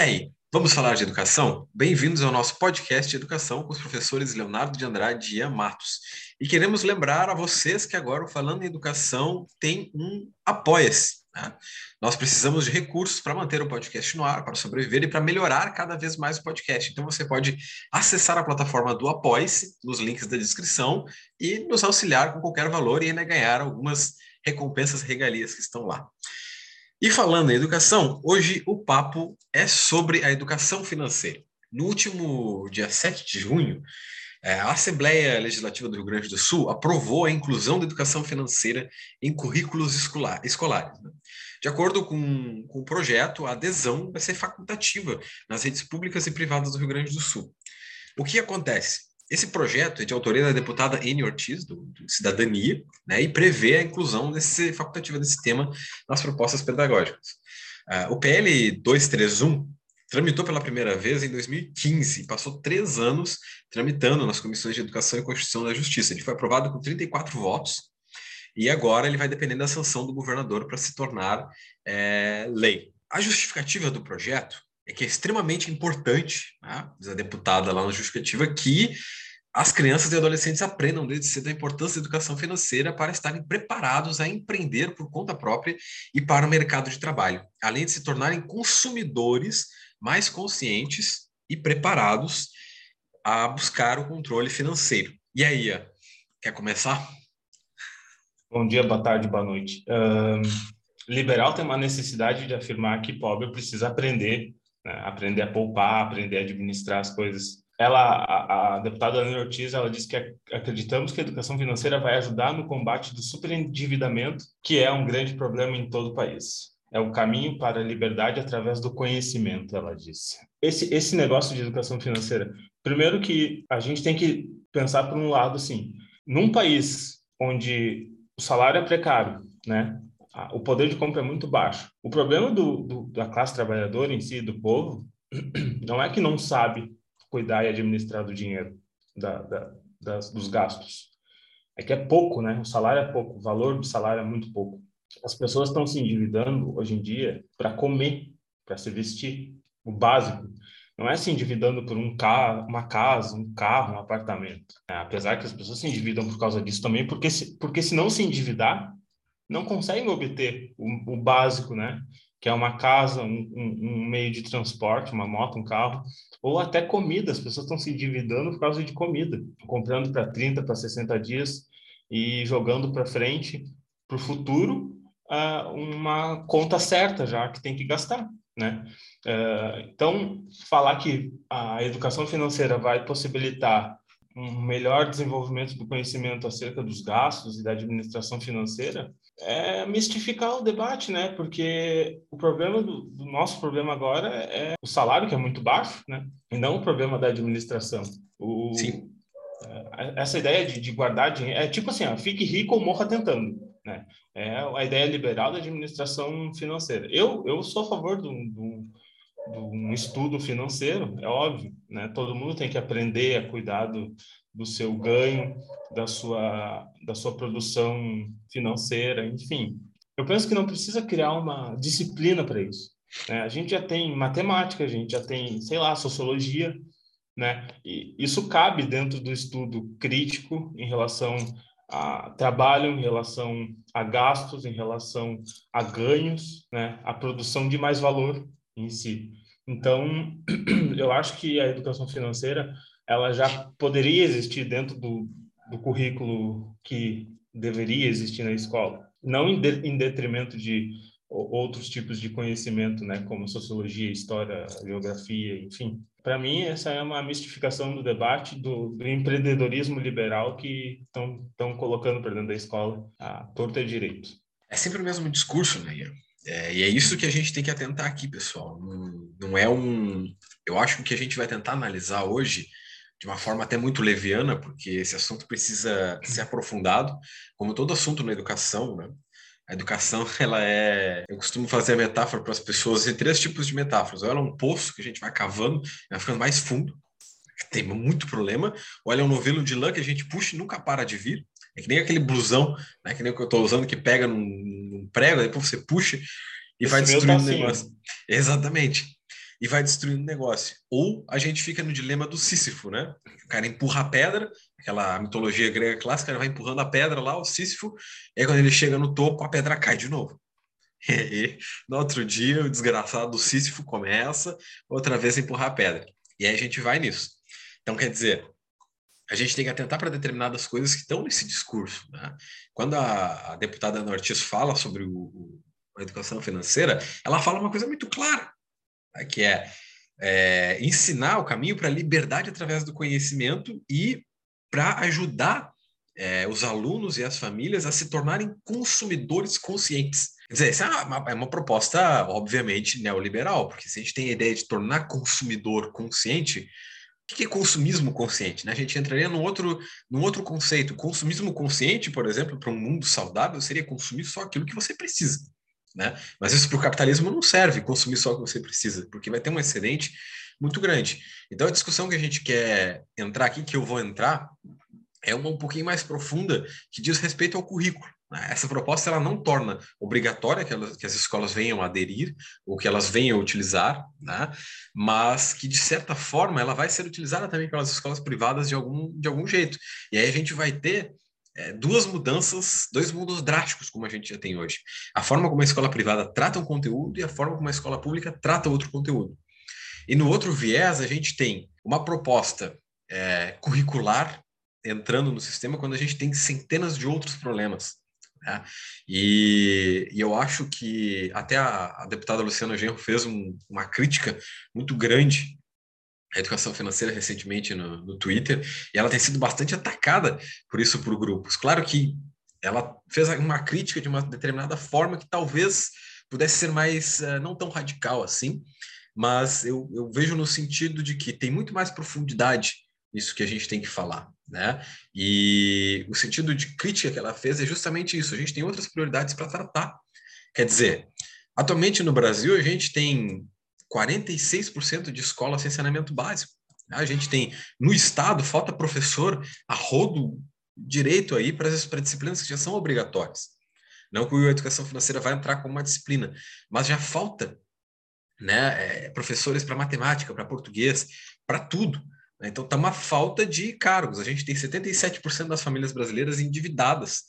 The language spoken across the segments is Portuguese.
aí, vamos falar de educação? Bem-vindos ao nosso podcast de educação com os professores Leonardo de Andrade e Ian Matos. E queremos lembrar a vocês que agora Falando em Educação tem um Apoia-se. Né? Nós precisamos de recursos para manter o podcast no ar, para sobreviver e para melhorar cada vez mais o podcast. Então você pode acessar a plataforma do Apoia-se nos links da descrição e nos auxiliar com qualquer valor e ainda ganhar algumas recompensas, regalias que estão lá. E falando em educação, hoje o papo é sobre a educação financeira. No último dia 7 de junho, é, a Assembleia Legislativa do Rio Grande do Sul aprovou a inclusão da educação financeira em currículos escolar, escolares. Né? De acordo com, com o projeto, a adesão vai ser facultativa nas redes públicas e privadas do Rio Grande do Sul. O que acontece? Esse projeto é de autoria da deputada Anne Ortiz, do, do Cidadania, né, e prevê a inclusão desse, facultativa desse tema nas propostas pedagógicas. Uh, o PL 231 tramitou pela primeira vez em 2015, passou três anos tramitando nas comissões de Educação e Constituição da Justiça. Ele foi aprovado com 34 votos, e agora ele vai depender da sanção do governador para se tornar é, lei. A justificativa do projeto é que é extremamente importante, né, diz a deputada lá na justificativa, que as crianças e adolescentes aprendam desde cedo a importância da educação financeira para estarem preparados a empreender por conta própria e para o mercado de trabalho, além de se tornarem consumidores mais conscientes e preparados a buscar o controle financeiro. E aí, quer começar? Bom dia, boa tarde, boa noite. Liberal tem uma necessidade de afirmar que pobre precisa aprender né? aprender a poupar, aprender a administrar as coisas. Ela, a, a deputada Ana Ortiz, ela disse que acreditamos que a educação financeira vai ajudar no combate do superendividamento, que é um grande problema em todo o país. É o caminho para a liberdade através do conhecimento, ela disse. Esse, esse negócio de educação financeira, primeiro que a gente tem que pensar por um lado assim, num país onde o salário é precário, né? O poder de compra é muito baixo. O problema do, do, da classe trabalhadora em si, do povo, não é que não sabe cuidar e administrar do dinheiro, da, da, das, dos gastos. É que é pouco, né? O salário é pouco, o valor do salário é muito pouco. As pessoas estão se endividando hoje em dia para comer, para se vestir, o básico. Não é se endividando por um carro, uma casa, um carro, um apartamento. É, apesar que as pessoas se endividam por causa disso também, porque se, porque se não se endividar, não conseguem obter o, o básico, né? Que é uma casa, um, um, um, meio de transporte, uma moto, um carro, ou até comida. As pessoas estão se endividando por causa de comida, comprando para 30, para 60 dias e jogando para frente, para o futuro, uh, uma conta certa já que tem que gastar, né? Uh, então, falar que a educação financeira vai possibilitar um melhor desenvolvimento do conhecimento acerca dos gastos e da administração financeira é mistificar o debate, né? Porque o problema do, do, nosso problema agora é o salário que é muito baixo, né? E não o problema da administração. O, Sim. É, essa ideia de, de, guardar dinheiro é tipo assim, ó, fique rico ou morra tentando, né? É a ideia liberal da administração financeira. Eu eu sou a favor do, do de um estudo financeiro, é óbvio, né? Todo mundo tem que aprender a cuidar do, do seu ganho, da sua, da sua produção financeira, enfim. Eu penso que não precisa criar uma disciplina para isso. Né? A gente já tem matemática, a gente já tem, sei lá, sociologia, né? E isso cabe dentro do estudo crítico em relação a trabalho, em relação a gastos, em relação a ganhos, né? A produção de mais valor em si. Então, eu acho que a educação financeira ela já poderia existir dentro do, do currículo que deveria existir na escola, não em, de, em detrimento de outros tipos de conhecimento, né, como sociologia, história, geografia, enfim. Para mim, essa é uma mistificação do debate do, do empreendedorismo liberal que estão colocando para dentro da escola a torta e direito. É sempre o mesmo discurso, né, Ian? É, e é isso que a gente tem que atentar aqui, pessoal. Não, não é um. Eu acho que o que a gente vai tentar analisar hoje, de uma forma até muito leviana, porque esse assunto precisa ser aprofundado, como todo assunto na educação, né? A educação, ela é. Eu costumo fazer a metáfora para as pessoas, tem três tipos de metáforas. Ou ela é um poço que a gente vai cavando, vai ficando mais fundo, tem muito problema, ou ela é um novelo de lã que a gente puxa e nunca para de vir. É que nem aquele blusão, né? Que nem o que eu estou usando, que pega num, num prego, depois você puxa e Esse vai destruindo tá o negócio. Exatamente. E vai destruindo o negócio. Ou a gente fica no dilema do Sísifo, né? O cara empurra a pedra, aquela mitologia grega clássica, ele vai empurrando a pedra lá, o Sísifo, e aí quando ele chega no topo, a pedra cai de novo. E aí, no outro dia, o desgraçado do Sísifo começa outra vez a empurrar a pedra. E aí a gente vai nisso. Então, quer dizer, a gente tem que atentar para determinadas coisas que estão nesse discurso. Né? Quando a, a deputada Ana Ortiz fala sobre o, o, a educação financeira, ela fala uma coisa muito clara né, que é, é ensinar o caminho para a liberdade através do conhecimento e para ajudar é, os alunos e as famílias a se tornarem consumidores conscientes. Quer dizer, essa é uma, é uma, proposta, obviamente, neoliberal, porque se a gente tem a ideia de tornar consumidor consciente, o que é consumismo consciente? Né? A gente entraria num outro, num outro conceito. Consumismo consciente, por exemplo, para um mundo saudável, seria consumir só aquilo que você precisa. Né? Mas isso para o capitalismo não serve, consumir só o que você precisa, porque vai ter um excedente muito grande. Então a discussão que a gente quer entrar aqui, que eu vou entrar, é uma um pouquinho mais profunda, que diz respeito ao currículo. Né? Essa proposta ela não torna obrigatória que, elas, que, as escolas venham aderir ou que elas venham utilizar, né? mas que de certa forma ela vai ser utilizada também pelas escolas privadas de algum, de algum jeito. E aí a gente vai ter é, duas mudanças, dois mundos drásticos, como a gente já tem hoje. A forma como a escola privada trata um conteúdo e a forma como a escola pública trata outro conteúdo. E no outro viés, a gente tem uma proposta é, curricular entrando no sistema quando a gente tem centenas de outros problemas. Né? E, e, eu acho que até a, a deputada Luciana Genro fez um, uma crítica muito grande a educação financeira recentemente no, no Twitter, e ela tem sido bastante atacada por isso por grupos. Claro que ela fez uma crítica de uma determinada forma que talvez pudesse ser mais uh, não tão radical assim, mas eu, eu, vejo no sentido de que tem muito mais profundidade nisso que a gente tem que falar, né? E o sentido de crítica que ela fez é justamente isso. A gente tem outras prioridades para tratar. Quer dizer, atualmente no Brasil a gente tem 46% de escolas sem saneamento básico. A gente tem, no Estado, falta professor a rodo direito aí para as disciplinas que já são obrigatórias. Não que a educação financeira vai entrar como uma disciplina, mas já falta né, é, professores para matemática, para português, para tudo. Né? Então, está uma falta de cargos. A gente tem 77% das famílias brasileiras endividadas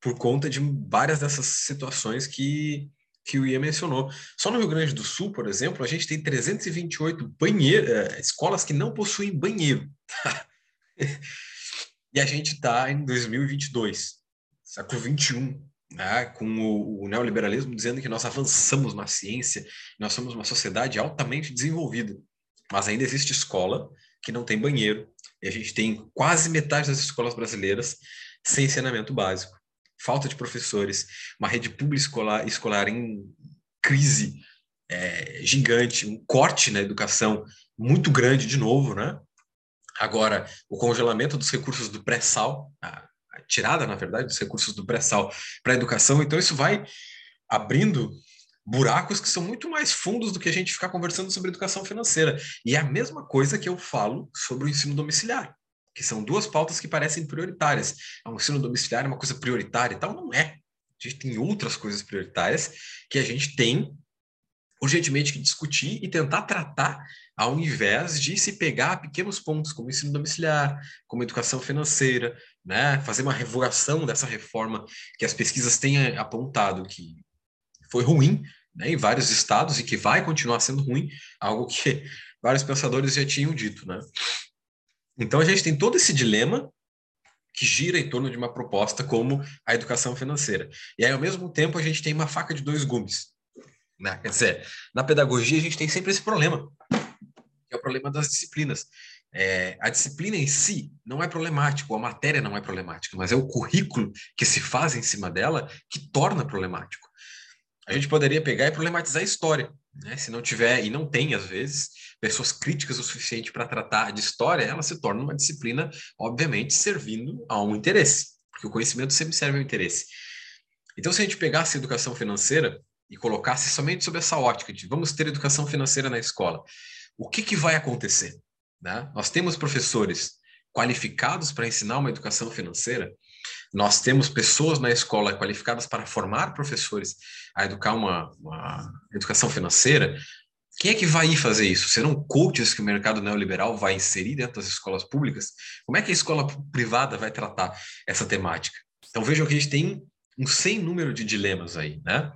por conta de várias dessas situações que, que o Ian mencionou. Só no Rio Grande do Sul, por exemplo, a gente tem 328 banheiro, eh, escolas que não possuem banheiro. e a gente está em 2022, século 21, né, com o, o, neoliberalismo dizendo que nós avançamos na ciência, nós somos uma sociedade altamente desenvolvida. Mas ainda existe escola que não tem banheiro, e a gente tem quase metade das escolas brasileiras sem saneamento básico falta de professores, uma rede pública escolar, escolar em crise é, gigante, um corte na educação muito grande de novo, né? Agora, o congelamento dos recursos do pré-sal, a, a tirada, na verdade, dos recursos do pré-sal para a educação, então isso vai abrindo buracos que são muito mais fundos do que a gente ficar conversando sobre educação financeira. E é a mesma coisa que eu falo sobre o ensino domiciliar que são duas pautas que parecem prioritárias. O ensino domiciliar é uma coisa prioritária e tal? Não é. A gente tem outras coisas prioritárias que a gente tem urgentemente que discutir e tentar tratar ao invés de se pegar pequenos pontos como ensino domiciliar, como educação financeira, né? fazer uma revogação dessa reforma que as pesquisas têm apontado que foi ruim né, em vários estados e que vai continuar sendo ruim, algo que vários pensadores já tinham dito. Né? Então a gente tem todo esse dilema que gira em torno de uma proposta como a educação financeira. E aí, ao mesmo tempo, a gente tem uma faca de dois gumes. Né? Quer dizer, na pedagogia a gente tem sempre esse problema, que é o problema das disciplinas. É, a disciplina em si não é problemático, a matéria não é problemática, mas é o currículo que se faz em cima dela que torna problemático. A gente poderia pegar e problematizar a história, né? se não tiver, e não tem às vezes, pessoas críticas o suficiente para tratar de história, ela se torna uma disciplina, obviamente, servindo a um interesse, porque o conhecimento sempre serve ao interesse. Então, se a gente pegasse a educação financeira e colocasse somente sob essa ótica de vamos ter educação financeira na escola, o que, que vai acontecer? Né? Nós temos professores qualificados para ensinar uma educação financeira, nós temos pessoas na escola qualificadas para formar professores a educar uma, uma educação financeira, Quem é que vai ir fazer isso? Serão coaches que o mercado neoliberal vai inserir dentro das escolas públicas? Como é que a escola privada vai tratar essa temática? Então vejam que a gente tem um sem número de dilemas aí, né?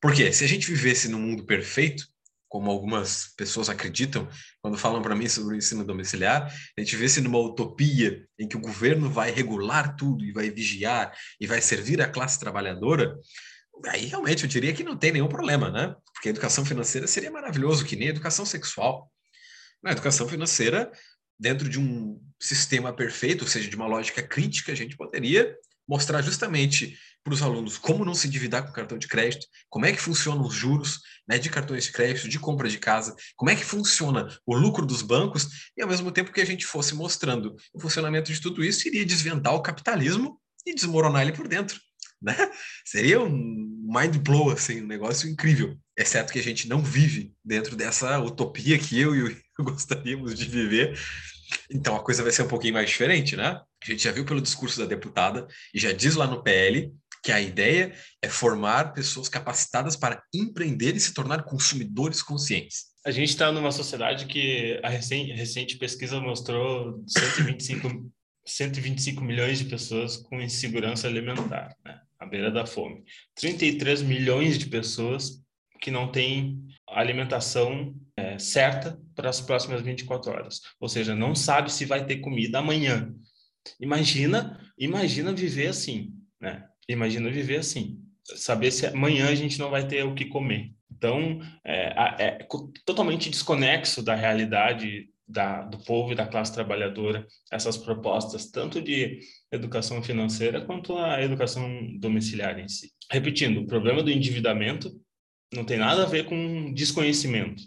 Porque se a gente vivesse num mundo perfeito, como algumas pessoas acreditam quando falam para mim sobre o ensino domiciliar, a gente vê se numa utopia em que o governo vai regular tudo e vai vigiar e vai servir a classe trabalhadora, aí realmente eu diria que não tem nenhum problema, né? Porque a educação financeira seria maravilhoso, que nem a educação sexual. Na educação financeira, dentro de um sistema perfeito, ou seja, de uma lógica crítica, a gente poderia mostrar justamente para os alunos como não se endividar com cartão de crédito, como é que funcionam os juros né, de cartões de crédito, de compra de casa, como é que funciona o lucro dos bancos, e ao mesmo tempo que a gente fosse mostrando o funcionamento de tudo isso, iria desvendar o capitalismo e desmoronar ele por dentro. Né? Seria um mind blow, assim, um negócio incrível, exceto que a gente não vive dentro dessa utopia que eu e o gostaríamos de viver. Então a coisa vai ser um pouquinho mais diferente, né? A gente já viu pelo discurso da deputada e já diz lá no PL que a ideia é formar pessoas capacitadas para empreender e se tornar consumidores conscientes. A gente está numa sociedade que a recente, recente pesquisa mostrou 125, 125 milhões de pessoas com insegurança alimentar, né? à beira da fome. 33 milhões de pessoas que não têm alimentação é, certa para as próximas 24 horas. Ou seja, não sabe se vai ter comida amanhã. Imagina, imagina viver assim, né? Imagina viver assim, saber se amanhã a gente não vai ter o que comer. Então, é, é totalmente desconexo da realidade da, do povo e da classe trabalhadora essas propostas, tanto de educação financeira quanto a educação domiciliar em si. Repetindo, o problema do endividamento não tem nada a ver com desconhecimento,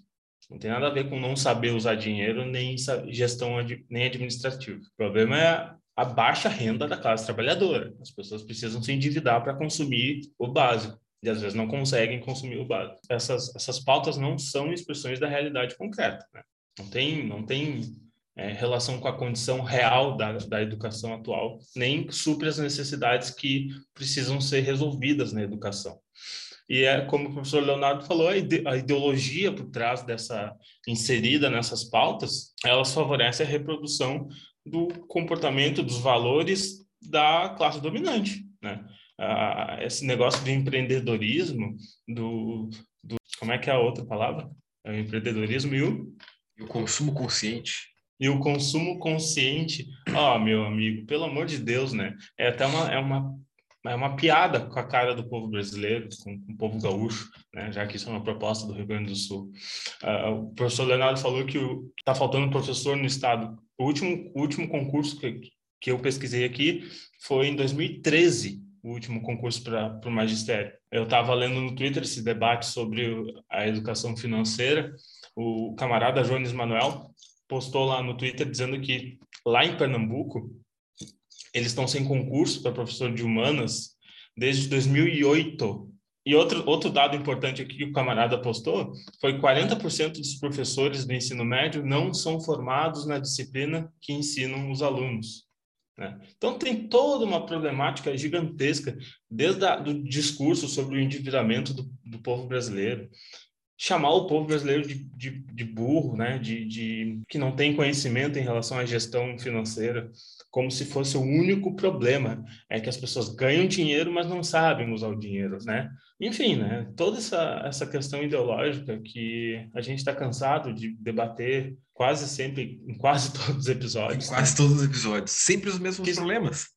não tem nada a ver com não saber usar dinheiro, nem gestão nem administrativa. O problema é a baixa renda da classe trabalhadora. As pessoas precisam se endividar para consumir o básico e às vezes não conseguem consumir o básico. Essas, essas pautas não são expressões da realidade concreta. Né? Não tem, não tem é, relação com a condição real da, da educação atual, nem supre as necessidades que precisam ser resolvidas na educação. E é como o professor Leonardo falou, a, ide a ideologia por trás dessa inserida nessas pautas, elas favorecem a reprodução do comportamento, dos valores da classe dominante, né? Ah, esse negócio de empreendedorismo, do, do, como é que é a outra palavra? É o empreendedorismo e o... E o consumo consciente. E o consumo consciente, ó, oh, meu amigo, pelo amor de Deus, né? É até uma, é uma é uma piada com a cara do povo brasileiro, com, o povo gaúcho, né? já que isso é uma proposta do Rio Grande do Sul. Uh, o professor Leonardo falou que está faltando professor no estado. O último, o último concurso que, que eu pesquisei aqui foi em 2013, o último concurso para o magistério. Eu estava lendo no Twitter esse debate sobre a educação financeira. O camarada Jones Manuel postou lá no Twitter dizendo que lá em Pernambuco eles estão sem concurso para professor de humanas desde 2008. E outro, outro dado importante aqui que o camarada postou foi 40% dos professores do ensino médio não são formados na disciplina que ensinam os alunos. Né? Então, tem toda uma problemática gigantesca, desde o discurso sobre o endividamento do, do povo brasileiro, chamar o povo brasileiro de, de, de burro, né? De, de, que não tem conhecimento em relação à gestão financeira, como se fosse o único problema é que as pessoas ganham dinheiro, mas não sabem usar o dinheiro, né? Enfim, né? Toda essa, essa questão ideológica que a gente está cansado de debater quase sempre, em quase todos os episódios. Em quase né? todos os episódios, sempre os mesmos que, problemas.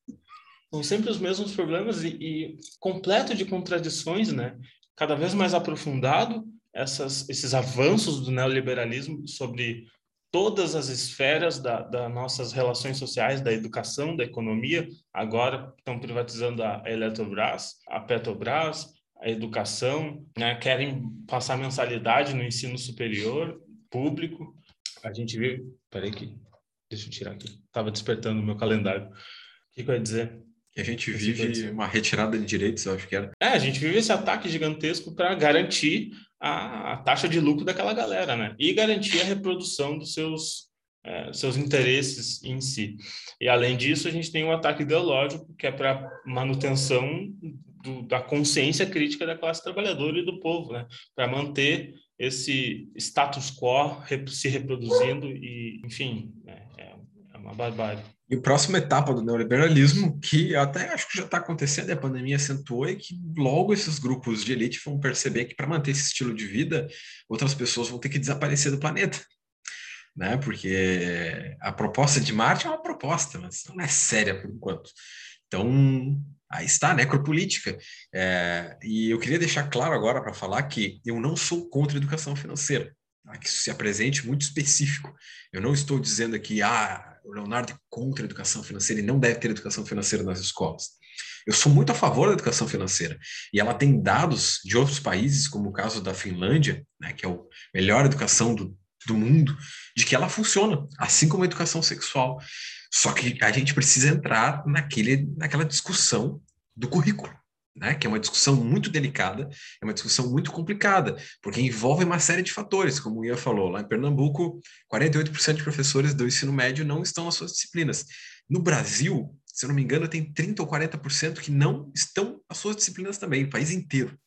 São sempre os mesmos problemas e, e completo de contradições, né? Cada vez mais aprofundado essas, esses avanços do neoliberalismo sobre todas as esferas das da nossas relações sociais, da educação, da economia. Agora estão privatizando a Eletrobras, a Petrobras, a educação, né? querem passar mensalidade no ensino superior público. A gente vê, peraí que deixa eu tirar aqui, estava despertando o meu calendário. O que, que eu ia dizer? A gente vive uma retirada de direitos, eu acho que era. É, a gente vive esse ataque gigantesco para garantir a, a, taxa de lucro daquela galera, né? E garantir a reprodução dos seus, é, seus interesses em si. E além disso, a gente tem um ataque ideológico que é para manutenção do, da consciência crítica da classe trabalhadora e do povo, né? Para manter esse status quo se reproduzindo e, enfim, né? é, é uma barbárie. E a próxima etapa do neoliberalismo, que até acho que já está acontecendo, e a pandemia acentuou, é que logo esses grupos de elite vão perceber que para manter esse estilo de vida, outras pessoas vão ter que desaparecer do planeta. Né? Porque a proposta de Marte é uma proposta, mas não é séria por enquanto. Então, aí está a necropolítica. É, e eu queria deixar claro agora para falar que eu não sou contra a educação financeira. Tá? Que isso se apresente muito específico. Eu não estou dizendo aqui, ah, o Leonardo é contra a educação financeira e não deve ter educação financeira nas escolas. Eu sou muito a favor da educação financeira. E ela tem dados de outros países, como o caso da Finlândia, né, que é a melhor educação do, do mundo, de que ela funciona, assim como a educação sexual. Só que a gente precisa entrar naquele, naquela discussão do currículo né, que é uma discussão muito delicada, é uma discussão muito complicada, porque envolve uma série de fatores, como o Ian falou, lá em Pernambuco, 48% de professores do ensino médio não estão nas suas disciplinas. No Brasil, se eu não me engano, tem 30 ou 40% que não estão nas suas disciplinas também, o país inteiro.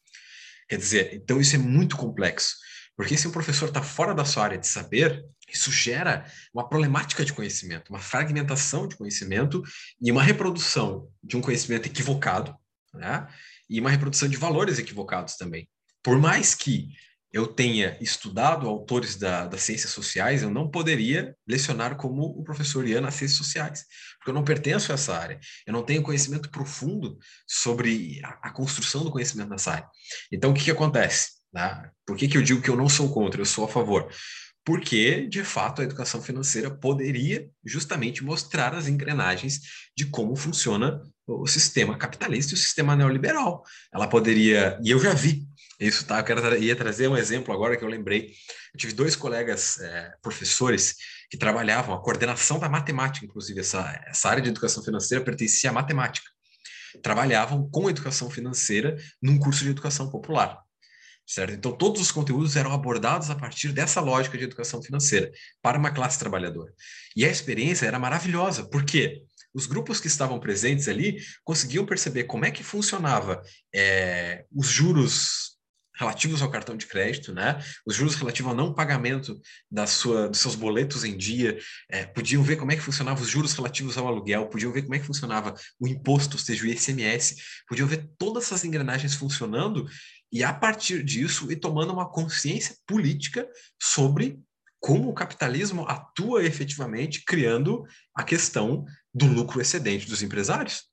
Quer dizer, então isso é muito complexo, porque se um professor está fora da sua área de saber, isso gera uma problemática de conhecimento, uma fragmentação de conhecimento e uma reprodução de um conhecimento equivocado, né? e uma reprodução de valores equivocados também. Por mais que eu tenha estudado autores da, das ciências sociais, eu não poderia lecionar como o professor Ian nas ciências sociais, porque eu não pertenço a essa área. Eu não tenho conhecimento profundo sobre a, a construção do conhecimento nessa área. Então, o que, que acontece? Né? Por que, que eu digo que eu não sou contra, eu sou a favor? porque, de fato, a educação financeira poderia justamente mostrar as engrenagens de como funciona o sistema capitalista e o sistema neoliberal. Ela poderia, e eu já vi isso, tá? Eu quero, ia trazer um exemplo agora que eu lembrei. Eu tive dois colegas é, professores que trabalhavam a coordenação da matemática, inclusive essa, essa área de educação financeira pertencia à matemática. Trabalhavam com educação financeira num curso de educação popular certo? Então, todos os conteúdos eram abordados a partir dessa lógica de educação financeira para uma classe trabalhadora. E a experiência era maravilhosa, porque os grupos que estavam presentes ali conseguiam perceber como é que funcionava é, os juros relativos ao cartão de crédito, né? Os juros relativos ao não pagamento da sua, dos seus boletos em dia, é, podiam ver como é que funcionavam os juros relativos ao aluguel, podiam ver como é que funcionava o imposto, ou seja, o ICMS, podiam ver todas essas engrenagens funcionando e a partir disso ir tomando uma consciência política sobre como o capitalismo atua efetivamente, criando a questão do lucro excedente dos empresários.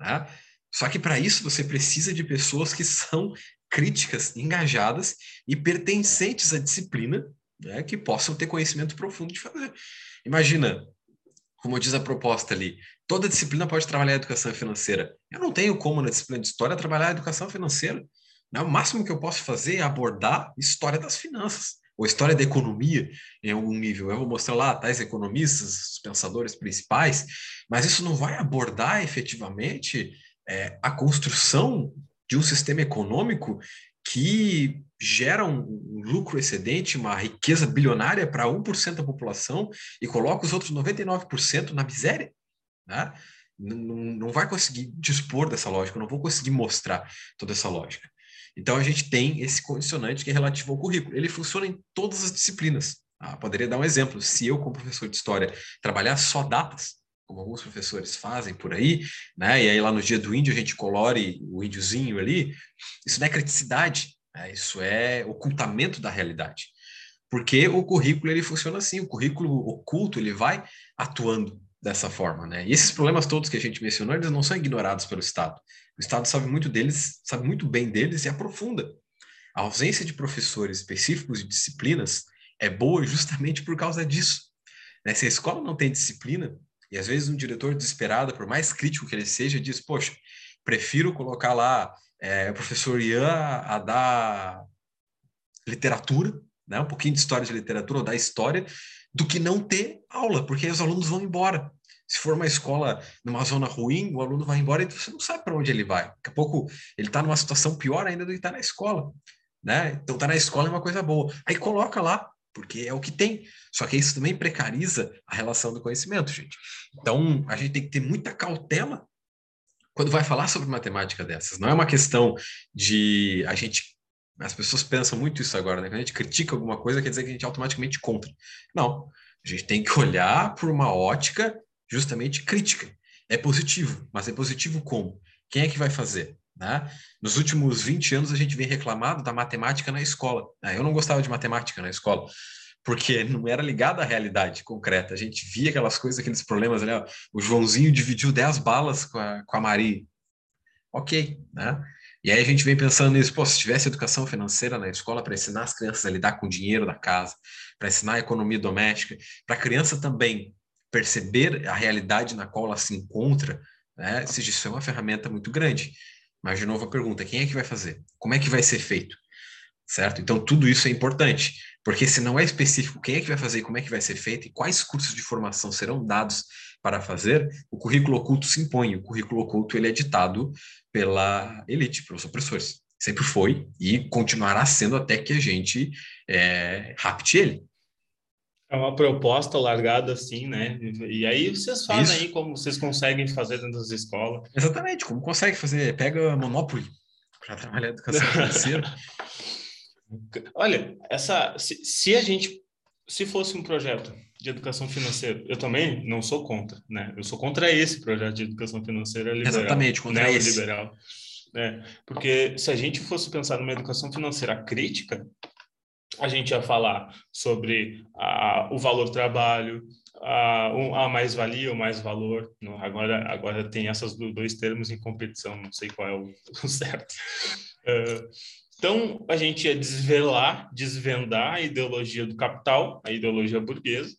Né? Só que para isso você precisa de pessoas que são críticas, engajadas e pertencentes à disciplina, né, que possam ter conhecimento profundo de fazer. Imagina, como diz a proposta ali, toda disciplina pode trabalhar a educação financeira. Eu não tenho como na disciplina de história trabalhar a educação financeira. Né? O máximo que eu posso fazer é abordar história das finanças, ou história da economia em algum nível. Eu vou mostrar lá tais economistas, os pensadores principais, mas isso não vai abordar efetivamente é, a construção de um sistema econômico que gera um lucro excedente, uma riqueza bilionária para 1% da população e coloca os outros 99% na miséria. Né? Não, não vai conseguir dispor dessa lógica, não vou conseguir mostrar toda essa lógica. Então, a gente tem esse condicionante que é relativo ao currículo. Ele funciona em todas as disciplinas. Ah, poderia dar um exemplo. Se eu, como professor de história, trabalhar só datas, como alguns professores fazem por aí, né? E aí lá no dia do índio a gente colore o índiozinho ali. Isso não é criticidade, né? isso é ocultamento da realidade. Porque o currículo ele funciona assim, o currículo oculto ele vai atuando dessa forma, né? E esses problemas todos que a gente mencionou, eles não são ignorados pelo Estado. O Estado sabe muito deles, sabe muito bem deles e aprofunda. A ausência de professores específicos de disciplinas é boa justamente por causa disso. Né? Se a escola não tem disciplina, e às vezes um diretor desesperado, por mais crítico que ele seja, diz: Poxa, prefiro colocar lá é, o professor Ian a dar literatura, né? um pouquinho de história de literatura ou da história, do que não ter aula, porque os alunos vão embora. Se for uma escola numa zona ruim, o aluno vai embora e você não sabe para onde ele vai. Daqui a pouco ele está numa situação pior ainda do que está na escola. Né? Então, estar tá na escola é uma coisa boa. Aí coloca lá, porque é o que tem. Só que isso também precariza a relação do conhecimento, gente. Então, a gente tem que ter muita cautela quando vai falar sobre matemática dessas. Não é uma questão de a gente. As pessoas pensam muito isso agora, né? Quando a gente critica alguma coisa, quer dizer que a gente automaticamente contra. Não. A gente tem que olhar por uma ótica justamente crítica. É positivo, mas é positivo como? Quem é que vai fazer? Né? Nos últimos 20 anos, a gente vem reclamado da matemática na escola. Eu não gostava de matemática na escola, porque não era ligada à realidade concreta. A gente via aquelas coisas, aqueles problemas ali, ó, o Joãozinho dividiu 10 balas com a, com a Maria. Ok, né? E aí a gente vem pensando nisso, pô, se tivesse educação financeira na escola para ensinar as crianças a lidar com o dinheiro da casa, para ensinar a economia doméstica, para a criança também perceber a realidade na qual ela se encontra, né? Isso é uma ferramenta muito grande. Mas, de novo, a pergunta, quem é que vai fazer? Como é que vai ser feito? Certo? Então, tudo isso é importante. Porque se não é específico quem é que vai fazer, como é que vai ser feito e quais cursos de formação serão dados para fazer, o currículo oculto se impõe. O currículo oculto ele é ditado pela elite, pelos opressores. Sempre foi e continuará sendo até que a gente é, rapte ele. É uma proposta largada assim, né? E aí vocês fazem Isso. aí como vocês conseguem fazer dentro das escolas. Exatamente, como consegue fazer. Pega Monopoly para trabalhar educação financeira. Olha, essa, se, se, a gente, se fosse um projeto de educação financeira, eu também não sou contra, né? Eu sou contra esse projeto de educação financeira liberal. Exatamente, contra esse. liberal. Né? Porque se a gente fosse pensar numa educação financeira crítica, a gente ia falar sobre a, o valor do trabalho, a, a mais-valia, o mais-valor. Agora, agora tem esses dois termos em competição, não sei qual é o, o certo. Uh, então, a gente ia desvelar, desvendar a ideologia do capital, a ideologia burguesa,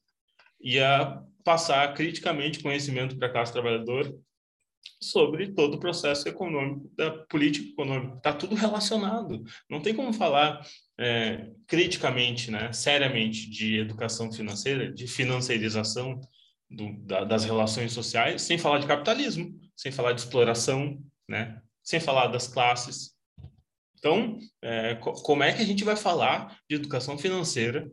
ia passar criticamente conhecimento para a classe trabalhadora sobre todo o processo econômico, da política econômica. Está tudo relacionado. Não tem como falar é, criticamente, né, seriamente, de educação financeira, de financiarização do, da, das relações sociais, sem falar de capitalismo, sem falar de exploração, né, sem falar das classes, então, é, como é que a gente vai falar de educação financeira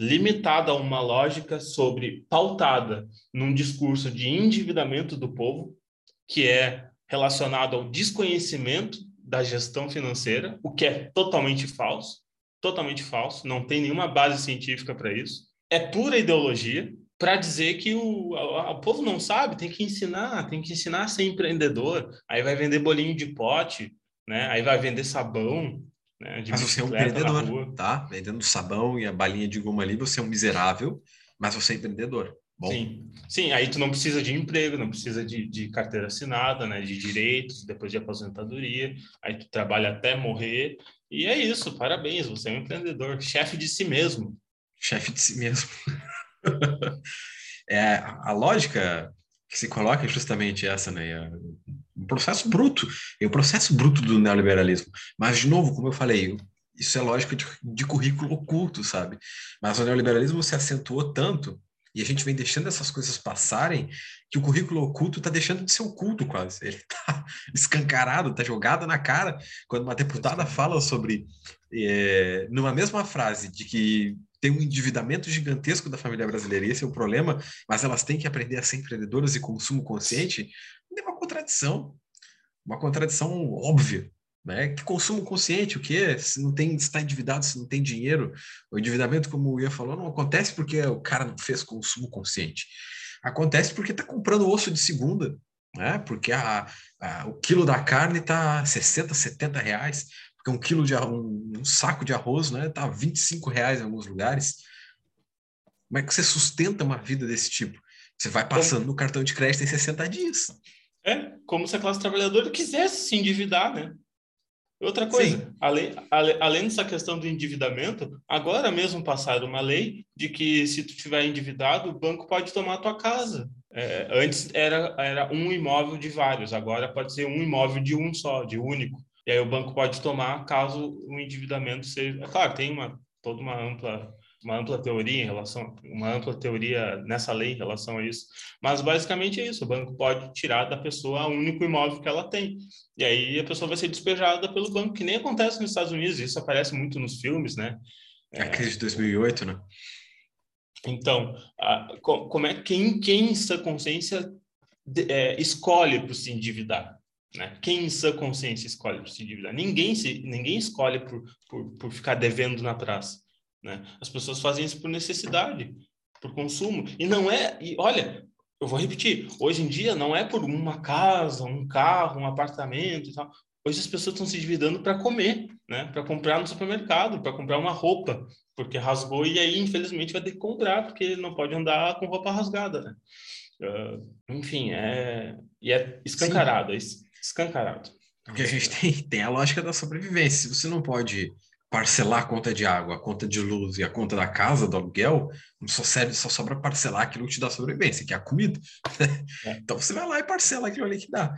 limitada a uma lógica sobre pautada num discurso de endividamento do povo, que é relacionado ao desconhecimento da gestão financeira, o que é totalmente falso, totalmente falso, não tem nenhuma base científica para isso. É pura ideologia para dizer que o, o povo não sabe, tem que ensinar, tem que ensinar a ser empreendedor, aí vai vender bolinho de pote, né? Aí vai vender sabão, né? mas você é um empreendedor, tá? Vendendo sabão e a balinha de goma ali, você é um miserável, mas você é empreendedor. Bom. Sim, sim, aí tu não precisa de emprego, não precisa de, de carteira assinada, né, de direitos, depois de aposentadoria, aí tu trabalha até morrer, e é isso, parabéns, você é um empreendedor, chefe de si mesmo. Chefe de si mesmo. é, a lógica que se coloca é justamente essa, né, um processo bruto, é o processo bruto do neoliberalismo. Mas, de novo, como eu falei, isso é lógica de, de currículo oculto, sabe? Mas o neoliberalismo se acentuou tanto e a gente vem deixando essas coisas passarem que o currículo oculto está deixando de ser oculto quase. Ele está escancarado, está jogado na cara. Quando uma deputada fala sobre, é, numa mesma frase, de que tem um endividamento gigantesco da família brasileira, e esse é o problema, mas elas têm que aprender a ser empreendedoras e consumo consciente, tem uma contradição, uma contradição óbvia. Né? Que consumo consciente, o que? Se não tem, está endividado, se não tem dinheiro, o endividamento, como o Ian falou, não acontece porque o cara não fez consumo consciente. Acontece porque está comprando osso de segunda, né? Porque a, a, o quilo da carne está 60, 70 reais, porque um quilo de um, um saco de arroz, né? Tá 25 reais em alguns lugares. Como é que você sustenta uma vida desse tipo? Você vai passando no cartão de crédito em 60 dias. É, como se a classe trabalhadora quisesse se endividar, né? Outra coisa, além, além dessa questão do endividamento, agora mesmo passaram uma lei de que se tu tiver endividado, o banco pode tomar a tua casa. É, antes era, era um imóvel de vários, agora pode ser um imóvel de um só, de único. E aí o banco pode tomar caso o endividamento seja... É claro, tem uma, toda uma ampla uma ampla teoria em relação, uma ampla teoria nessa lei em relação a isso. Mas basicamente é isso: o banco pode tirar da pessoa o único imóvel que ela tem. E aí a pessoa vai ser despejada pelo banco, que nem acontece nos Estados Unidos. Isso aparece muito nos filmes, né? A crise de 2008, né? Então, a, como é quem quem essa consciência de, é, escolhe para se endividar? Né? Quem em sã consciência escolhe se endividar? Ninguém, se, ninguém escolhe por, por, por ficar devendo na praça. Né? As pessoas fazem isso por necessidade, por consumo. E não é. E olha, eu vou repetir: hoje em dia não é por uma casa, um carro, um apartamento e tal. Hoje as pessoas estão se endividando para comer, né? para comprar no supermercado, para comprar uma roupa, porque rasgou e aí, infelizmente, vai ter que comprar, porque não pode andar com roupa rasgada. Né? Uh, enfim, é, e é escancarado, é escancarado. Porque a gente tem, tem a lógica da sobrevivência. Você não pode parcelar a conta de água, a conta de luz e a conta da casa, do aluguel, só serve, só sobra parcelar aquilo que te dá sobrevivência, que é a comida. É. Então você vai lá e parcela aquilo ali que dá.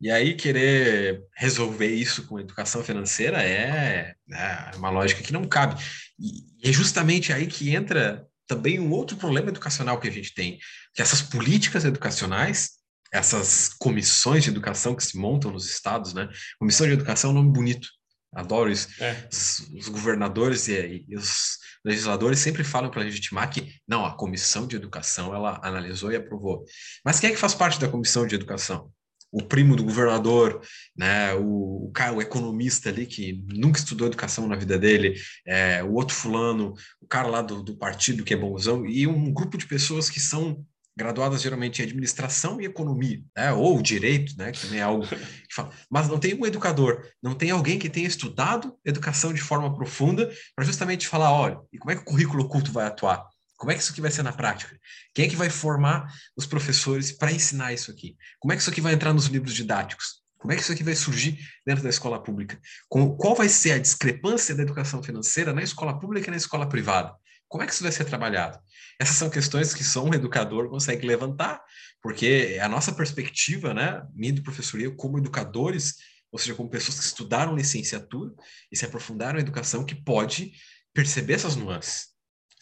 E aí querer resolver isso com educação financeira é, é uma lógica que não cabe. E é justamente aí que entra também um outro problema educacional que a gente tem, que essas políticas educacionais, essas comissões de educação que se montam nos estados, né? Comissão de educação é um nome bonito, adoro isso. É. Os, governadores e, e, os legisladores sempre falam para legitimar que não, a comissão de educação ela analisou e aprovou. Mas quem é que faz parte da comissão de educação? o primo do governador, né, o, o, cara, o economista ali que nunca estudou educação na vida dele, é, o outro fulano, o cara lá do, do partido que é bonzão, e um grupo de pessoas que são graduadas geralmente em administração e economia, né? ou direito, né? que também é algo que fala, mas não tem um educador, não tem alguém que tenha estudado educação de forma profunda para justamente falar, olha, e como é que o currículo oculto vai atuar? Como é que isso aqui vai ser na prática? Quem é que vai formar os professores para ensinar isso aqui? Como é que isso aqui vai entrar nos livros didáticos? Como é que isso aqui vai surgir dentro da escola pública? qual vai ser a discrepância da educação financeira na escola pública e na escola privada? Como é que isso vai ser trabalhado? Essas são questões que só um educador consegue levantar, porque é a nossa perspectiva, né, minha do professoria, como educadores, ou seja, como pessoas que estudaram licenciatura e se aprofundaram em educação, que pode perceber essas nuances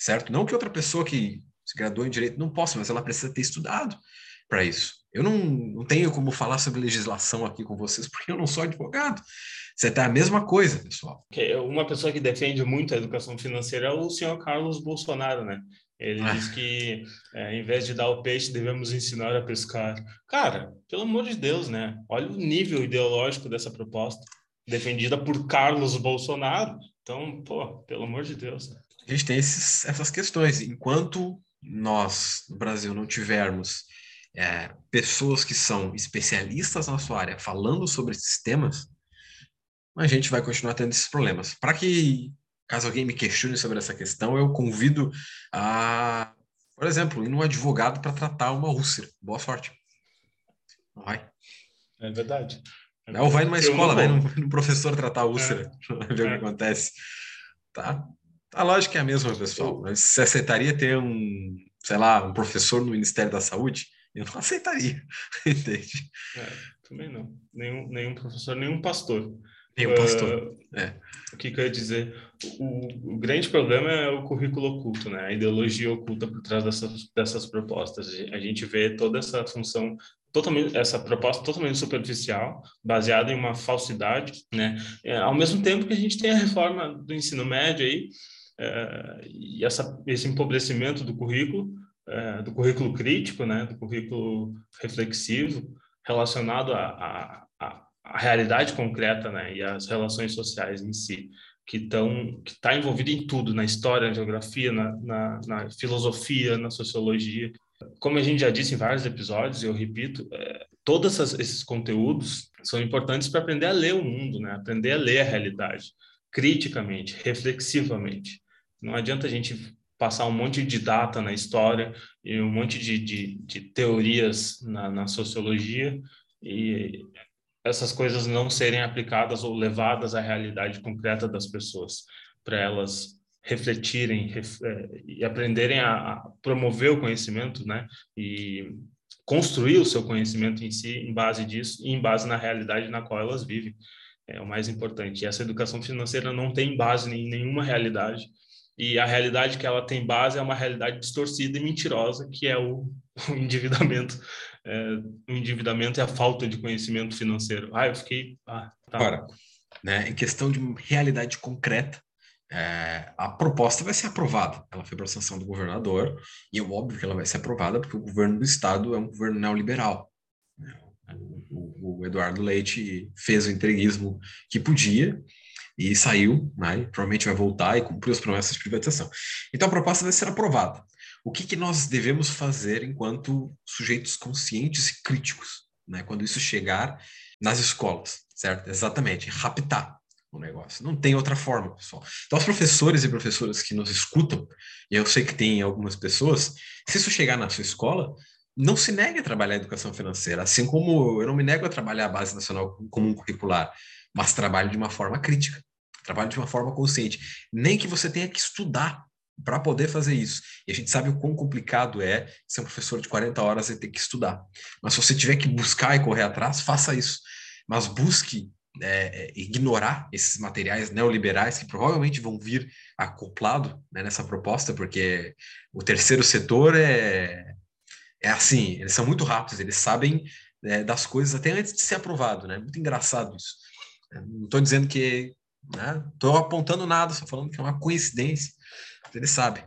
certo? Não que outra pessoa que se graduou em direito não possa, mas ela precisa ter estudado para isso. Eu não, não tenho como falar sobre legislação aqui com vocês, porque eu não sou advogado. Você está a mesma coisa, pessoal. Uma pessoa que defende muito a educação financeira é o senhor Carlos Bolsonaro, né? Ele ah. diz que, é, em vez de dar o peixe, devemos ensinar a pescar. Cara, pelo amor de Deus, né? Olha o nível ideológico dessa proposta, defendida por Carlos Bolsonaro. Então, pô, pelo amor de Deus. Né? a gente tem esses, essas questões. Enquanto nós, no Brasil, não tivermos é, pessoas que são especialistas na sua área falando sobre esses temas, a gente vai continuar tendo esses problemas. Para que, caso alguém me questione sobre essa questão, eu convido a, por exemplo, ir num advogado para tratar uma úlcera. Boa sorte. Não vai. É verdade. É Ou vai numa escola, vai num, num, professor tratar a úlcera, é. ver é. o que acontece. Tá? A lógica é a mesma, pessoal. Você aceitaria ter um, sei lá, um professor no Ministério da Saúde? Eu não aceitaria, entende? É, também não. Nenhum, nenhum professor, nenhum pastor. Nenhum pastor, uh, é. O que, que eu ia dizer? O, o, grande problema é o currículo oculto, né? A ideologia oculta por trás dessas, dessas propostas. A gente vê toda essa função totalmente essa proposta totalmente superficial, baseada em uma falsidade, né? É, ao mesmo tempo que a gente tem a reforma do ensino médio aí, é, e essa, esse empobrecimento do currículo, é, do currículo crítico, né, do currículo reflexivo, relacionado à, realidade concreta né, e às relações sociais em si, que estão que está envolvido em tudo, na história, na geografia, na, na, na, filosofia, na sociologia. Como a gente já disse em vários episódios, eu repito, é, todos esses conteúdos são importantes para aprender a ler o mundo, né? aprender a ler a realidade criticamente, reflexivamente. Não adianta a gente passar um monte de data na história e um monte de, de, de teorias na, na sociologia e essas coisas não serem aplicadas ou levadas à realidade concreta das pessoas, para elas refletirem ref, é, e aprenderem a, a, promover o conhecimento, né? E construir o seu conhecimento em si em base disso e em base na realidade na qual elas vivem. É o mais importante. E essa educação financeira não tem base em nenhuma realidade e a realidade que ela tem base é uma realidade distorcida e mentirosa, que é o, o endividamento. É, o endividamento é a falta de conhecimento financeiro. Ah, eu fiquei. Ah, tá. Agora, né, em questão de realidade concreta, é, a proposta vai ser aprovada. Ela foi para a sanção do governador, e é óbvio que ela vai ser aprovada, porque o governo do estado é um governo neoliberal. Né? O, o Eduardo Leite fez o entreguismo que podia e saiu, né? provavelmente vai voltar e cumprir as promessas de privatização. Então a proposta vai ser aprovada. O que, que nós devemos fazer enquanto sujeitos conscientes e críticos, né? quando isso chegar nas escolas, certo? Exatamente, raptar o negócio. Não tem outra forma, pessoal. Então, os professores e professoras que nos escutam, e eu sei que tem algumas pessoas, se isso chegar na sua escola, não se negue a trabalhar a educação financeira, assim como eu não me nego a trabalhar a base nacional comum curricular, mas trabalho de uma forma crítica, trabalho de uma forma consciente. Nem que você tenha que estudar para poder fazer isso. E a gente sabe o quão complicado é ser um professor de 40 horas e ter que estudar. Mas se você tiver que buscar e correr atrás, faça isso. Mas busque é, é, ignorar esses materiais neoliberais que provavelmente vão vir acoplado né, nessa proposta, porque o terceiro setor é, é assim, eles são muito rápidos, eles sabem é, das coisas até antes de ser aprovado, né? Muito engraçado isso. Não estou dizendo que, estou né, apontando nada, só falando que é uma coincidência, eles sabem.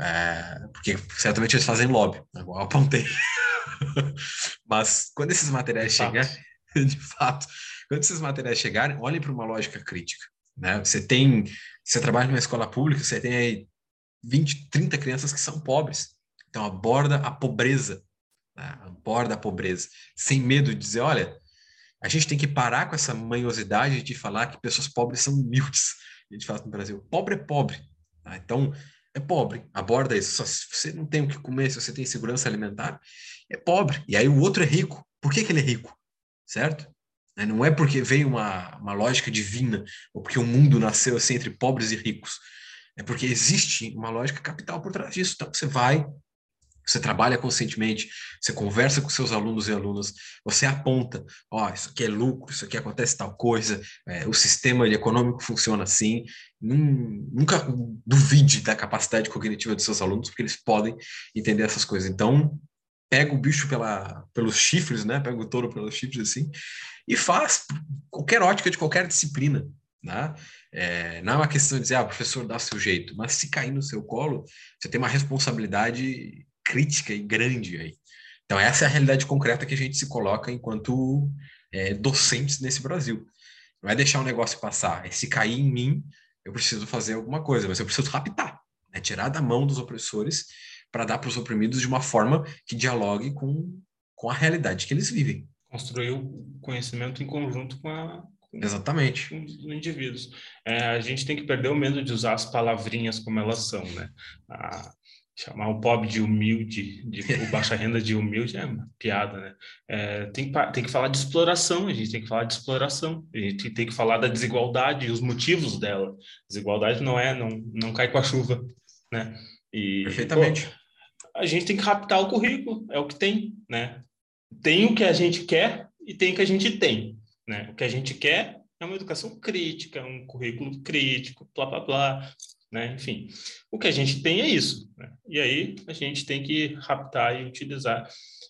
É, porque certamente eles fazem lobby, né, igual eu apontei. Mas quando esses materiais chegarem, de fato, quando esses materiais chegarem, olhem para uma lógica crítica. Né? Você tem, você trabalha numa escola pública, você tem aí 20, 30 crianças que são pobres. Então aborda a pobreza, né? aborda a pobreza, sem medo de dizer, olha, a gente tem que parar com essa manhosidade de falar que pessoas pobres são humildes. A gente fala no Brasil, pobre é pobre. Tá? Então, é pobre, aborda isso. Só se você não tem o que comer, se você tem segurança alimentar, é pobre. E aí o outro é rico. Por que, que ele é rico? Certo? Né? Não é porque veio uma, uma lógica divina, ou porque o mundo nasceu assim entre pobres e ricos. É porque existe uma lógica capital por trás disso. Então, você vai, você trabalha conscientemente, você conversa com seus alunos e alunas, você aponta, ó, oh, isso aqui é lucro, isso aqui acontece tal coisa, é, o sistema econômico funciona assim. nunca duvide da capacidade cognitiva dos seus alunos, porque eles podem entender essas coisas. Então, pega o bicho pela, pelos chifres, né? Pega o touro pelos chifres assim e faz qualquer ótica de qualquer disciplina, né? É, não é uma questão de dizer, ah, professor, dá seu jeito, mas se cair no seu colo, você tem uma responsabilidade crítica e grande aí. Então essa é a realidade concreta que a gente se coloca enquanto é, docentes nesse Brasil. Não é deixar o negócio passar, é se cair em mim, eu preciso fazer alguma coisa, mas eu preciso raptar, né? tirar da mão dos opressores para dar para os oprimidos de uma forma que dialogue com, com a realidade que eles vivem. Construir o conhecimento em conjunto com a, Exatamente. Indivíduos. É, a gente tem que perder o medo de usar as palavrinhas como elas são, né? A, chamar o pobre de humilde, de, o baixa renda de humilde é uma piada, né? É, tem, tem que falar de exploração, a gente tem que falar de exploração, a gente tem que falar da desigualdade e os motivos dela. Desigualdade não é, não, não cai com a chuva, né? E, Perfeitamente. Pô, a gente tem que raptar o currículo, é o que tem, né? Tem o que a gente quer e tem o que a gente tem, né? O que a gente quer é uma educação crítica, um currículo crítico, blá, blá, blá, né? Enfim, o que a gente tem é isso, né? E aí a gente tem que raptar e utilizar,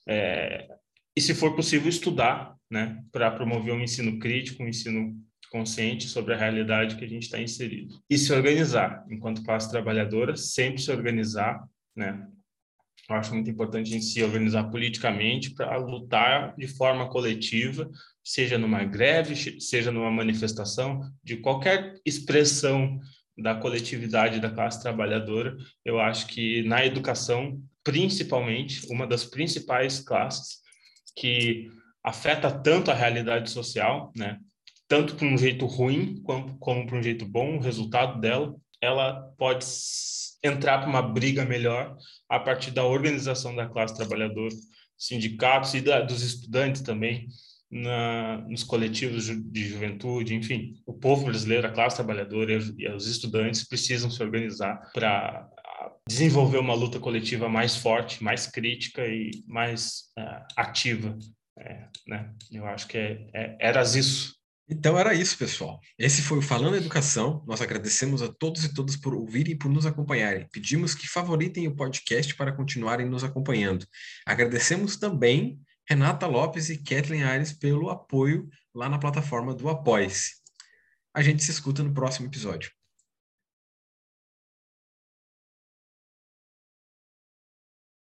é... e se for possível estudar, né? Para promover um ensino crítico, um ensino consciente sobre a realidade que a gente está inserido. E se organizar, enquanto classe trabalhadora, sempre se organizar, né? Eu acho muito importante a gente se organizar politicamente para lutar de forma coletiva, seja numa greve, seja numa manifestação, de qualquer expressão da coletividade da classe trabalhadora. Eu acho que na educação, principalmente, uma das principais classes que afeta tanto a realidade social, né? tanto para um jeito ruim como, como para um jeito bom, o resultado dela, ela pode entrar para uma briga melhor a partir da organização da classe trabalhadora, sindicatos e da, dos estudantes também, na, nos coletivos de juventude, enfim, o povo brasileiro, a classe trabalhadora e os estudantes precisam se organizar para desenvolver uma luta coletiva mais forte, mais crítica e mais uh, ativa. É, né? Eu acho que é, é, eras isso então era isso, pessoal. Esse foi o Falando Educação. Nós agradecemos a todos e todas por ouvirem e por nos acompanharem. Pedimos que favoritem o podcast para continuarem nos acompanhando. Agradecemos também Renata Lopes e Kathleen Aires pelo apoio lá na plataforma do Apoie-se. A gente se escuta no próximo episódio.